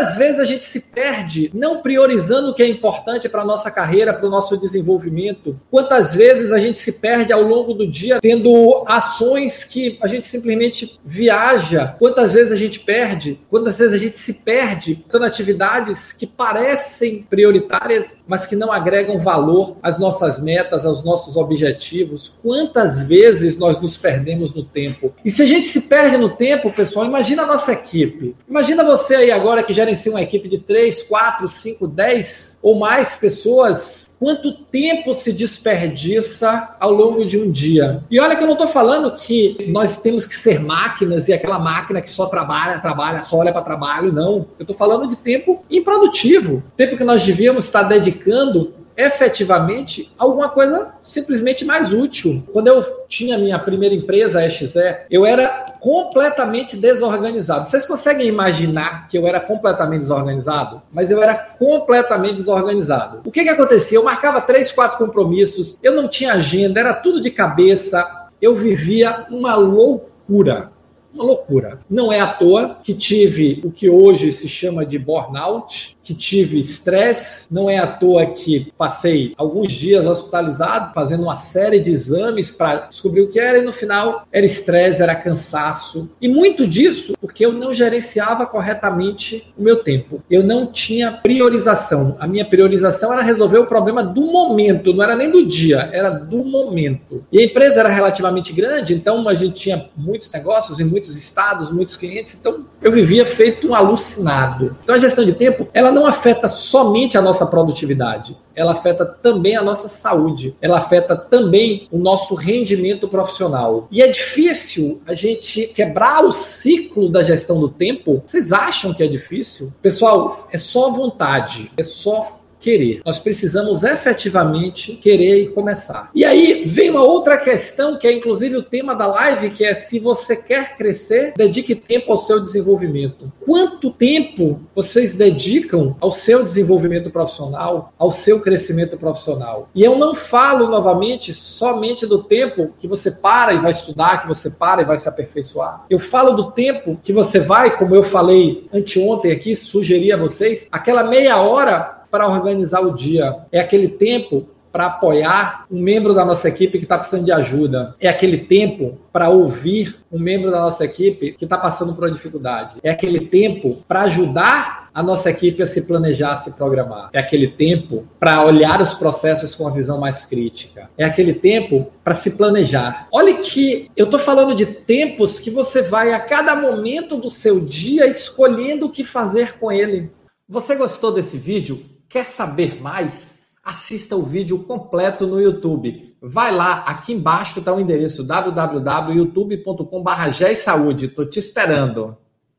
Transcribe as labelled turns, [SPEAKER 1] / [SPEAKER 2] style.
[SPEAKER 1] Quantas vezes a gente se perde não priorizando o que é importante para a nossa carreira, para o nosso desenvolvimento? Quantas vezes a gente se perde ao longo do dia tendo ações que a gente simplesmente viaja? Quantas vezes a gente perde? Quantas vezes a gente se perde tendo atividades que parecem prioritárias, mas que não agregam valor às nossas metas, aos nossos objetivos? Quantas vezes nós nos perdemos no tempo? E se a gente se perde no tempo, pessoal, imagina a nossa equipe. Imagina você aí agora que gerencia uma equipe de 3, 4, 5, 10 ou mais pessoas quanto tempo se desperdiça ao longo de um dia. E olha que eu não estou falando que nós temos que ser máquinas e aquela máquina que só trabalha, trabalha, só olha para trabalho, não. Eu estou falando de tempo improdutivo, tempo que nós devíamos estar dedicando efetivamente alguma coisa simplesmente mais útil. Quando eu tinha minha primeira empresa, a XE, eu era completamente desorganizado. Vocês conseguem imaginar que eu era completamente desorganizado? Mas eu era completamente desorganizado. O que que acontecia? Eu marcava três, quatro compromissos, eu não tinha agenda, era tudo de cabeça, eu vivia uma loucura uma loucura. Não é à toa que tive o que hoje se chama de burnout, que tive estresse. Não é à toa que passei alguns dias hospitalizado, fazendo uma série de exames para descobrir o que era, e no final era estresse, era cansaço. E muito disso porque eu não gerenciava corretamente o meu tempo. Eu não tinha priorização. A minha priorização era resolver o problema do momento, não era nem do dia, era do momento. E a empresa era relativamente grande, então a gente tinha muitos negócios em muitos estados, muitos clientes, então eu vivia feito um alucinado. Então a gestão de tempo, ela ela não afeta somente a nossa produtividade, ela afeta também a nossa saúde, ela afeta também o nosso rendimento profissional. E é difícil a gente quebrar o ciclo da gestão do tempo. Vocês acham que é difícil? Pessoal, é só vontade, é só querer. Nós precisamos efetivamente querer e começar. E aí vem uma outra questão, que é inclusive o tema da live, que é se você quer crescer, dedique tempo ao seu desenvolvimento. Quanto tempo vocês dedicam ao seu desenvolvimento profissional, ao seu crescimento profissional? E eu não falo novamente somente do tempo que você para e vai estudar, que você para e vai se aperfeiçoar. Eu falo do tempo que você vai, como eu falei anteontem aqui, sugeri a vocês, aquela meia hora para organizar o dia. É aquele tempo para apoiar um membro da nossa equipe que está precisando de ajuda. É aquele tempo para ouvir um membro da nossa equipe que está passando por uma dificuldade. É aquele tempo para ajudar a nossa equipe a se planejar, a se programar. É aquele tempo para olhar os processos com uma visão mais crítica. É aquele tempo para se planejar. Olha que eu estou falando de tempos que você vai a cada momento do seu dia escolhendo o que fazer com ele. Você gostou desse vídeo? Quer saber mais? Assista o vídeo completo no YouTube. Vai lá, aqui embaixo está o endereço www.youtube.com.br. Estou te esperando.